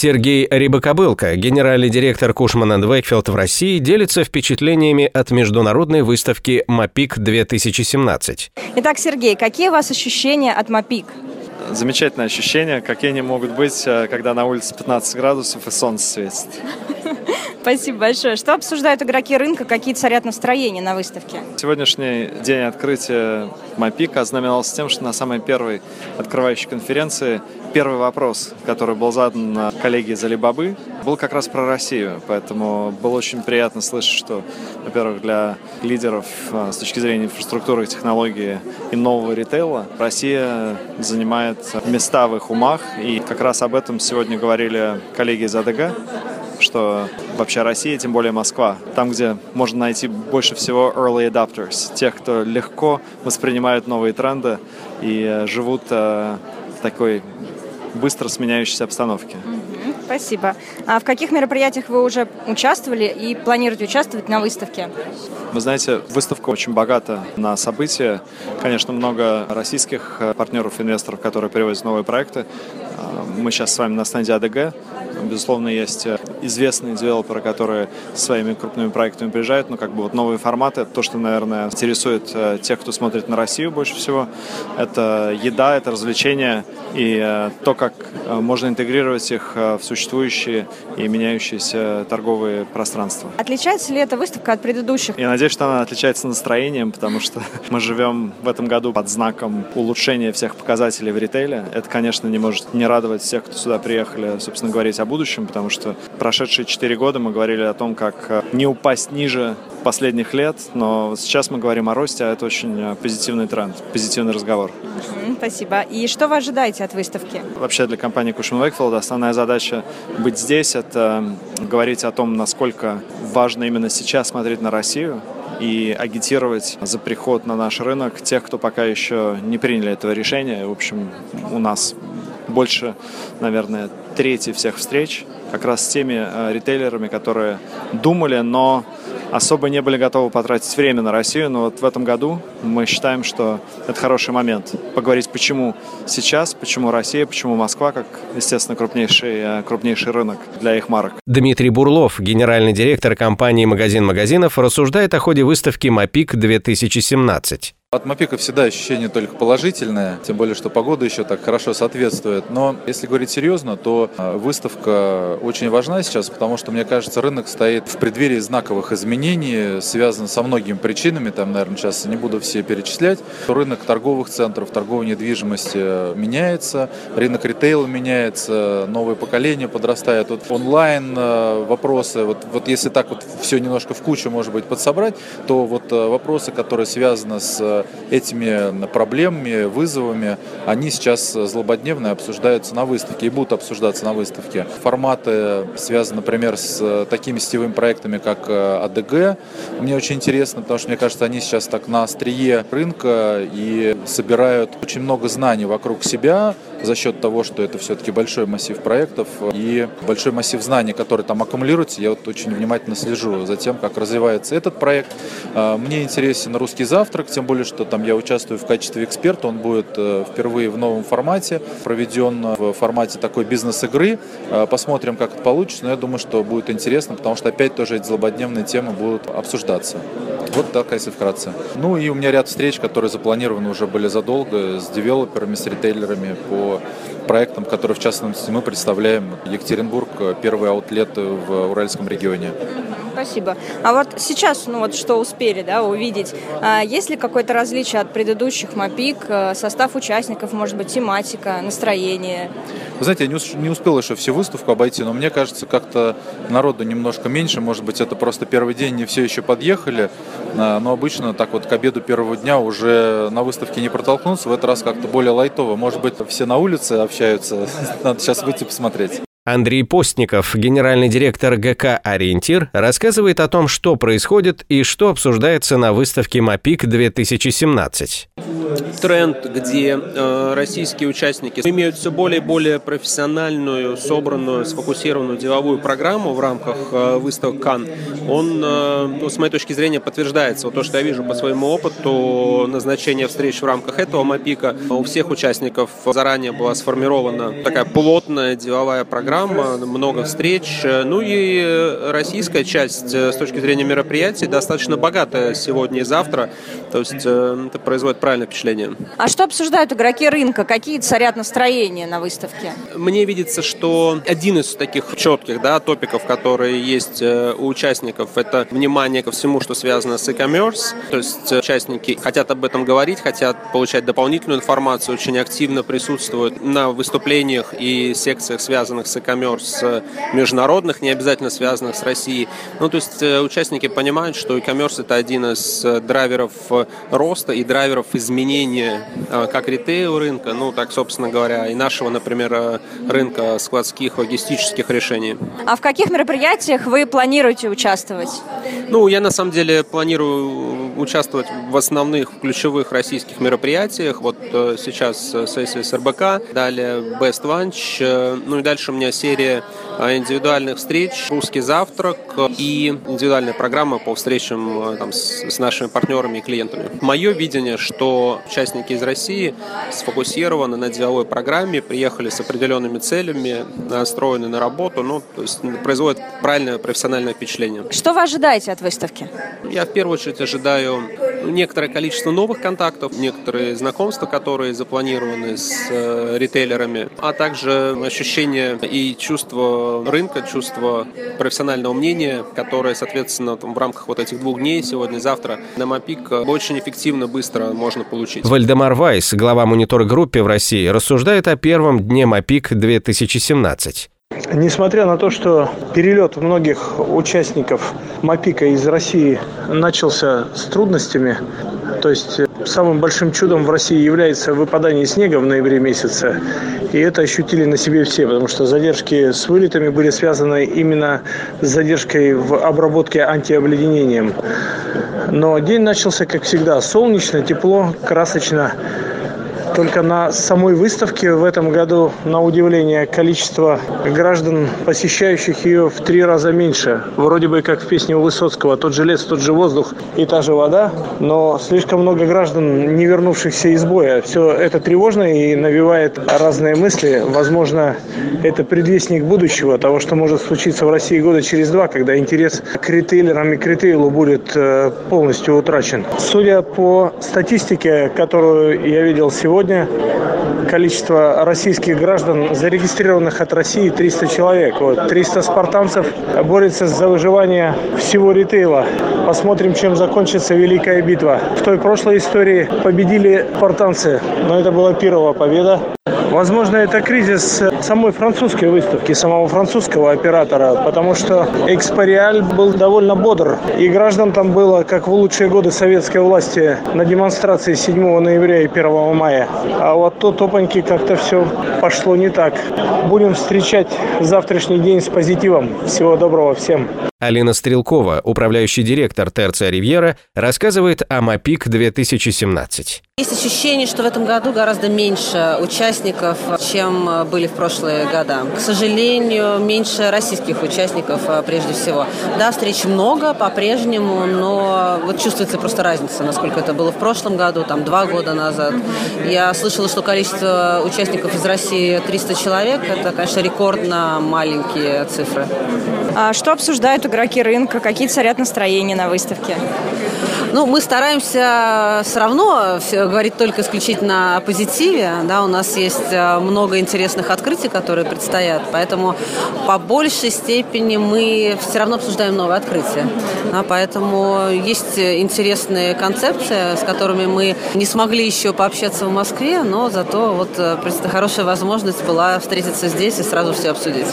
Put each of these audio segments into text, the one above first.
Сергей Рибакобылко, генеральный директор Кушман Вейкфилд в России, делится впечатлениями от международной выставки МАПИК-2017. Итак, Сергей, какие у вас ощущения от МАПИК? Замечательное ощущение, какие они могут быть, э, когда на улице 15 градусов и солнце светит. Спасибо большое. Что обсуждают игроки рынка, какие царят настроения на выставке? Сегодняшний день открытия МАПИК ознаменовался тем, что на самой первой открывающей конференции первый вопрос, который был задан коллеге из Алибабы, был как раз про Россию. Поэтому было очень приятно слышать, что, во-первых, для лидеров а, с точки зрения инфраструктуры, технологии и нового ритейла Россия занимает места в их умах. И как раз об этом сегодня говорили коллеги из АДГ что вообще Россия, тем более Москва, там, где можно найти больше всего early adopters, тех, кто легко воспринимают новые тренды и э, живут э, в такой быстро сменяющейся обстановке. Спасибо. А в каких мероприятиях вы уже участвовали и планируете участвовать на выставке? Вы знаете, выставка очень богата на события. Конечно, много российских э, партнеров, инвесторов, которые привозят новые проекты. Мы сейчас с вами на стенде АДГ. Безусловно, есть э, известные девелоперы, которые своими крупными проектами приезжают, но как бы вот новые форматы, то, что, наверное, интересует э, тех, кто смотрит на Россию больше всего, это еда, это развлечения и э, то, как можно интегрировать их в существующие и меняющиеся торговые пространства. Отличается ли эта выставка от предыдущих? Я надеюсь, что она отличается настроением, потому что мы живем в этом году под знаком улучшения всех показателей в ритейле. Это, конечно, не может не радовать всех, кто сюда приехали, собственно, говорить о будущем, потому что прошедшие четыре года мы говорили о том, как э, не упасть ниже последних лет, но сейчас мы говорим о росте, а это очень э, позитивный тренд, позитивный разговор. Спасибо. И что вы ожидаете от выставки? Вообще для компании Cushman Wakefield основная задача быть здесь, это говорить о том, насколько важно именно сейчас смотреть на Россию, и агитировать за приход на наш рынок тех, кто пока еще не приняли этого решения. В общем, у нас больше, наверное, трети всех встреч как раз с теми э, ритейлерами, которые думали, но особо не были готовы потратить время на Россию. Но вот в этом году мы считаем, что это хороший момент поговорить, почему сейчас, почему Россия, почему Москва, как, естественно, крупнейший, э, крупнейший рынок для их марок. Дмитрий Бурлов, генеральный директор компании «Магазин магазинов», рассуждает о ходе выставки «Мапик-2017». От Мапика всегда ощущение только положительное, тем более, что погода еще так хорошо соответствует. Но если говорить серьезно, то а, выставка очень важна сейчас, потому что, мне кажется, рынок стоит в преддверии знаковых изменений, связанных со многими причинами, там, наверное, сейчас не буду все перечислять. Рынок торговых центров, торговой недвижимости меняется, рынок ритейла меняется, новое поколение подрастает. Вот онлайн а, вопросы, вот, вот если так вот все немножко в кучу, может быть, подсобрать, то вот а, вопросы, которые связаны с этими проблемами, вызовами, они сейчас злободневно обсуждаются на выставке и будут обсуждаться на выставке. Форматы связаны, например, с такими сетевыми проектами, как э, АДГ. Мне очень интересно, потому что, мне кажется, они сейчас так на острие рынка и собирают очень много знаний вокруг себя за счет того, что это все-таки большой массив проектов и большой массив знаний, который там аккумулируется. Я вот очень внимательно слежу за тем, как развивается этот проект. А, мне интересен русский завтрак, тем более, что там я участвую в качестве эксперта. Он будет э, впервые в новом формате, проведен в формате такой бизнес-игры. Э, посмотрим, как это получится, но я думаю, что будет интересно, потому что опять тоже эти злободневные темы будут обсуждаться. Вот так, если вкратце. Ну и у меня ряд встреч, которые запланированы уже были задолго с девелоперами, с ритейлерами по проектам, которые в частности мы представляем. Екатеринбург, первый аутлет в Уральском регионе. Спасибо. А вот сейчас, ну вот что успели да, увидеть, а есть ли какое-то различие от предыдущих МАПИК, э, состав участников, может быть, тематика, настроение? Вы знаете, я не успел еще всю выставку обойти, но мне кажется, как-то народу немножко меньше. Может быть, это просто первый день, не все еще подъехали. А, но обычно так вот к обеду первого дня уже на выставке не протолкнуться. В этот раз как-то более лайтово. Может быть, все на улице общаются. Надо сейчас выйти посмотреть. Андрей Постников, генеральный директор ГК «Ориентир», рассказывает о том, что происходит и что обсуждается на выставке МАПИК-2017. Тренд, где э, российские участники имеют все более и более профессиональную, собранную, сфокусированную деловую программу в рамках э, выставок Кан, он, э, ну, с моей точки зрения, подтверждается. Вот то, что я вижу по своему опыту, назначение встреч в рамках этого МАПИКа, у всех участников заранее была сформирована такая плотная деловая программа, много встреч. Ну и российская часть с точки зрения мероприятий достаточно богатая сегодня и завтра. То есть это производит правильное впечатление. А что обсуждают игроки рынка? Какие царят настроения на выставке? Мне видится, что один из таких четких да, топиков, которые есть э, у участников, это внимание ко всему, что связано с e-commerce. То есть э, участники хотят об этом говорить, хотят получать дополнительную информацию, очень активно присутствуют на выступлениях и секциях, связанных с e-commerce э, международных, не обязательно связанных с Россией. Ну, то есть участники понимают, что e-commerce это один из драйверов роста и драйверов изменения как ритейл рынка, ну, так, собственно говоря, и нашего, например, рынка складских логистических решений. А в каких мероприятиях вы планируете участвовать? Ну, я на самом деле планирую участвовать в основных ключевых российских мероприятиях. Вот э, сейчас сессия с РБК, далее Best Lunch, э, ну и дальше у меня серия э, индивидуальных встреч, русский завтрак и индивидуальная программа по встречам там, с, с нашими партнерами и клиентами. Мое видение, что участники из России сфокусированы на деловой программе, приехали с определенными целями, настроены на работу, ну, то есть производят правильное профессиональное впечатление. Что вы ожидаете от выставки? Я в первую очередь ожидаю некоторое количество новых контактов, некоторые знакомства, которые запланированы с э, ритейлерами, а также ощущение и чувство рынка, чувство профессионального мнения, которое, соответственно, в рамках вот этих двух дней, сегодня завтра, на MAPIC очень эффективно, быстро можно получить. Вальдемар Вайс, глава монитор-группы в России, рассуждает о первом дне MAPIC 2017. Несмотря на то, что перелет многих участников MAPIC а из России начался с трудностями, то есть самым большим чудом в России является выпадание снега в ноябре месяце, и это ощутили на себе все, потому что задержки с вылетами были связаны именно с задержкой в обработке антиобледенением. Но день начался, как всегда, солнечно, тепло, красочно. Только на самой выставке в этом году, на удивление, количество граждан, посещающих ее, в три раза меньше. Вроде бы как в песне у Высоцкого «Тот же лес, тот же воздух и та же вода», но слишком много граждан, не вернувшихся из боя. Все это тревожно и навевает разные мысли. Возможно, это предвестник будущего, того, что может случиться в России года через два, когда интерес к ритейлерам и к ритейлу будет э, полностью утрачен. Судя по статистике, которую я видел сегодня, Сегодня количество российских граждан, зарегистрированных от России, 300 человек. Вот, 300 спартанцев борются за выживание всего ритейла. Посмотрим, чем закончится Великая битва. В той прошлой истории победили спартанцы, но это была первая победа. Возможно, это кризис самой французской выставки, самого французского оператора, потому что Экспориаль был довольно бодр. И граждан там было, как в лучшие годы советской власти, на демонстрации 7 ноября и 1 мая. А вот тут, опаньки, как-то все пошло не так. Будем встречать завтрашний день с позитивом. Всего доброго всем. Алина Стрелкова, управляющий директор Терция Ривьера, рассказывает о МАПИК 2017. Есть ощущение, что в этом году гораздо меньше участников, чем были в прошлые года. К сожалению, меньше российских участников а, прежде всего. Да, встреч много по-прежнему, но вот чувствуется просто разница, насколько это было в прошлом году, там два года назад. Я слышала, что количество участников из России 300 человек. Это, конечно, рекордно маленькие цифры. А что обсуждают игроки рынка? Какие царят настроения на выставке? Ну, мы стараемся все равно говорить только исключительно о позитиве. Да, у нас есть э, много интересных открытий, которые предстоят, поэтому по большей степени мы все равно обсуждаем новые открытия. Да, поэтому есть интересные концепции, с которыми мы не смогли еще пообщаться в Москве, но зато вот э, хорошая возможность была встретиться здесь и сразу все обсудить.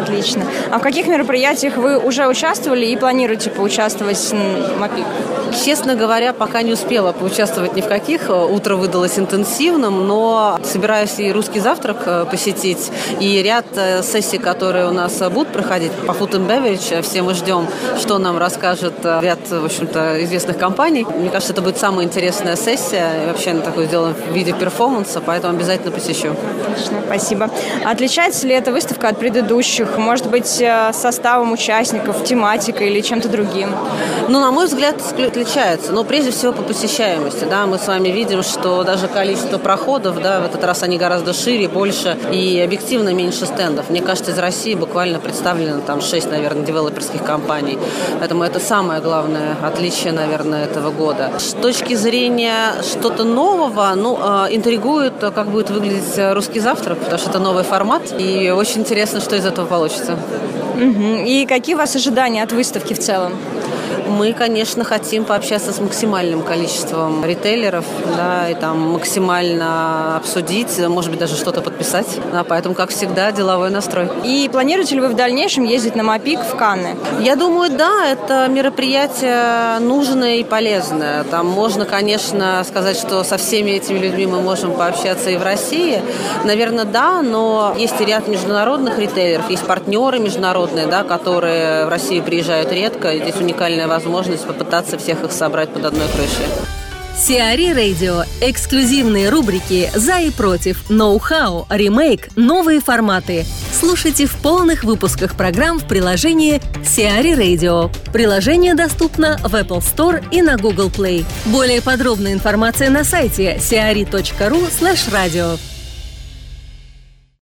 Отлично. А в каких мероприятиях вы уже участвовали и планируете поучаствовать в МАПИК? Честно говоря, пока не успела поучаствовать ни в каких. Утро выдалось интенсивным, но собираюсь и русский завтрак э, посетить, и ряд э, сессий, которые у нас будут проходить по Food and Beverage. Все мы ждем, что нам расскажет э, ряд, в общем-то, известных компаний. Мне кажется, это будет самая интересная сессия. И вообще она такое сделана в виде перформанса, поэтому обязательно посещу. Отлично, спасибо. Отличается ли эта выставка от предыдущих? Может быть, составом участников, тематикой или чем-то другим? Ну, на мой взгляд, отличается. Но прежде всего по посещаемости. Да, мы с вами видим, что даже количество проходов, да, в этот раз они гораздо шире, больше и объективно меньше стендов. Мне кажется, из России буквально представлено там 6, наверное, девелоперских компаний. Поэтому это самое главное отличие, наверное, этого года. С точки зрения что-то нового, ну, а, интригует, как будет выглядеть русский завтрак, потому что это новый формат, и очень интересно, что из этого получится. И какие у вас ожидания от выставки в целом? Мы, конечно, хотим пообщаться с максимальным количеством ритейлеров, да, и там максимально обсудить, может быть, даже что-то подписать. Да, поэтому, как всегда, деловой настрой. И планируете ли вы в дальнейшем ездить на МАПИК в Канны? Я думаю, да, это мероприятие нужное и полезное. Там можно, конечно, сказать, что со всеми этими людьми мы можем пообщаться и в России. Наверное, да, но есть и ряд международных ритейлеров, есть партнеры международные, да, которые в Россию приезжают редко. Здесь уникальная возможность попытаться всех их собрать под одной крышей. Сиари Радио. Эксклюзивные рубрики «За и против», «Ноу-хау», «Ремейк», «Новые форматы». Слушайте в полных выпусках программ в приложении Сиари Radio. Приложение доступно в Apple Store и на Google Play. Более подробная информация на сайте siari.ru slash radio.